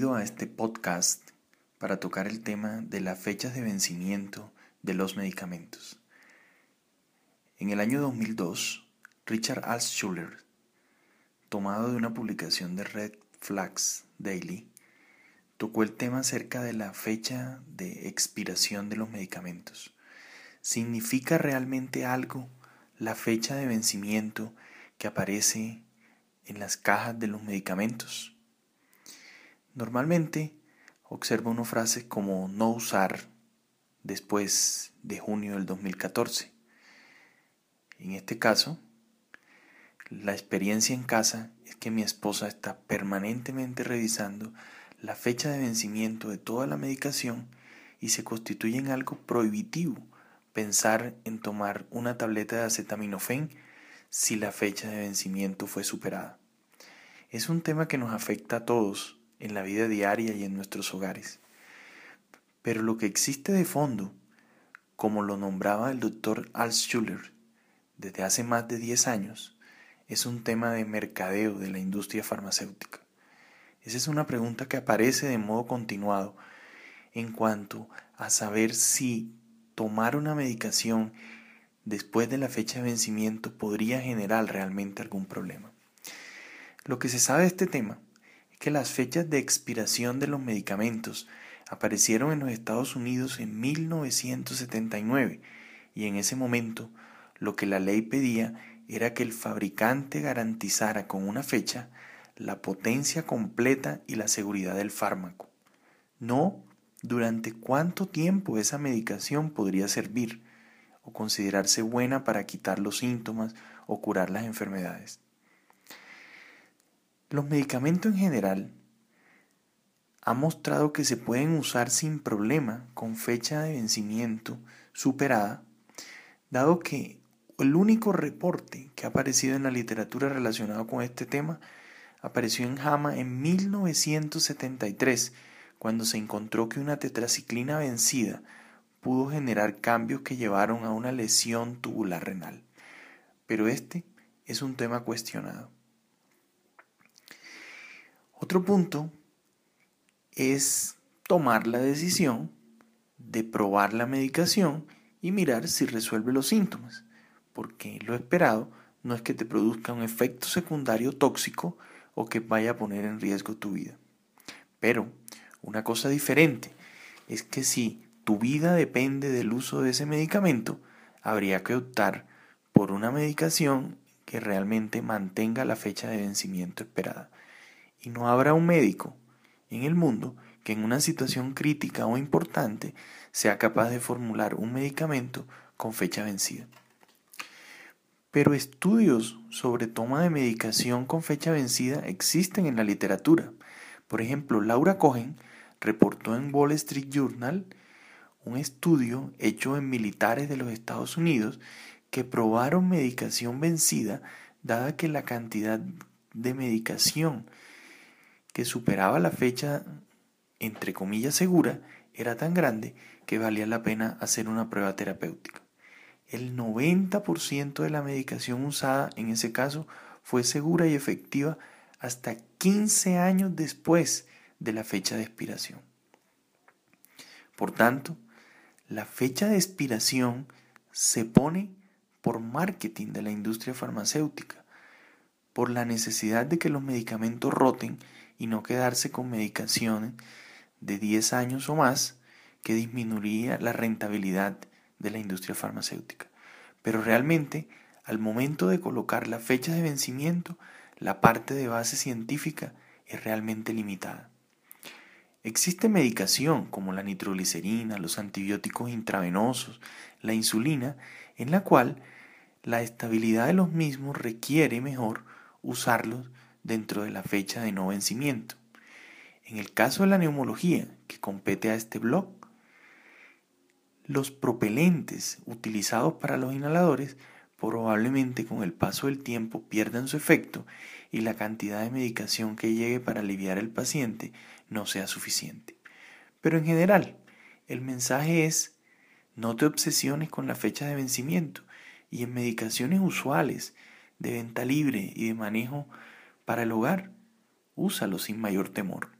A este podcast para tocar el tema de las fechas de vencimiento de los medicamentos. En el año 2002, Richard Altschuler, tomado de una publicación de Red Flags Daily, tocó el tema acerca de la fecha de expiración de los medicamentos. ¿Significa realmente algo la fecha de vencimiento que aparece en las cajas de los medicamentos? Normalmente observo una frase como no usar después de junio del 2014. En este caso, la experiencia en casa es que mi esposa está permanentemente revisando la fecha de vencimiento de toda la medicación y se constituye en algo prohibitivo pensar en tomar una tableta de acetaminofén si la fecha de vencimiento fue superada. Es un tema que nos afecta a todos en la vida diaria y en nuestros hogares. Pero lo que existe de fondo, como lo nombraba el doctor Altschuler desde hace más de 10 años, es un tema de mercadeo de la industria farmacéutica. Esa es una pregunta que aparece de modo continuado en cuanto a saber si tomar una medicación después de la fecha de vencimiento podría generar realmente algún problema. Lo que se sabe de este tema que las fechas de expiración de los medicamentos aparecieron en los Estados Unidos en 1979 y en ese momento lo que la ley pedía era que el fabricante garantizara con una fecha la potencia completa y la seguridad del fármaco. No durante cuánto tiempo esa medicación podría servir o considerarse buena para quitar los síntomas o curar las enfermedades. Los medicamentos en general han mostrado que se pueden usar sin problema con fecha de vencimiento superada, dado que el único reporte que ha aparecido en la literatura relacionado con este tema apareció en JAMA en 1973, cuando se encontró que una tetraciclina vencida pudo generar cambios que llevaron a una lesión tubular renal. Pero este es un tema cuestionado. Otro punto es tomar la decisión de probar la medicación y mirar si resuelve los síntomas, porque lo esperado no es que te produzca un efecto secundario tóxico o que vaya a poner en riesgo tu vida. Pero una cosa diferente es que si tu vida depende del uso de ese medicamento, habría que optar por una medicación que realmente mantenga la fecha de vencimiento esperada y no habrá un médico en el mundo que en una situación crítica o importante sea capaz de formular un medicamento con fecha vencida. Pero estudios sobre toma de medicación con fecha vencida existen en la literatura. Por ejemplo, Laura Cohen reportó en Wall Street Journal un estudio hecho en militares de los Estados Unidos que probaron medicación vencida dada que la cantidad de medicación que superaba la fecha entre comillas segura era tan grande que valía la pena hacer una prueba terapéutica. El 90% de la medicación usada en ese caso fue segura y efectiva hasta 15 años después de la fecha de expiración. Por tanto, la fecha de expiración se pone por marketing de la industria farmacéutica, por la necesidad de que los medicamentos roten y no quedarse con medicaciones de 10 años o más que disminuiría la rentabilidad de la industria farmacéutica. Pero realmente, al momento de colocar la fecha de vencimiento, la parte de base científica es realmente limitada. Existe medicación como la nitroglicerina, los antibióticos intravenosos, la insulina, en la cual la estabilidad de los mismos requiere mejor usarlos dentro de la fecha de no vencimiento. En el caso de la neumología, que compete a este blog, los propelentes utilizados para los inhaladores probablemente con el paso del tiempo pierdan su efecto y la cantidad de medicación que llegue para aliviar al paciente no sea suficiente. Pero en general, el mensaje es no te obsesiones con la fecha de vencimiento y en medicaciones usuales de venta libre y de manejo para el hogar, úsalo sin mayor temor.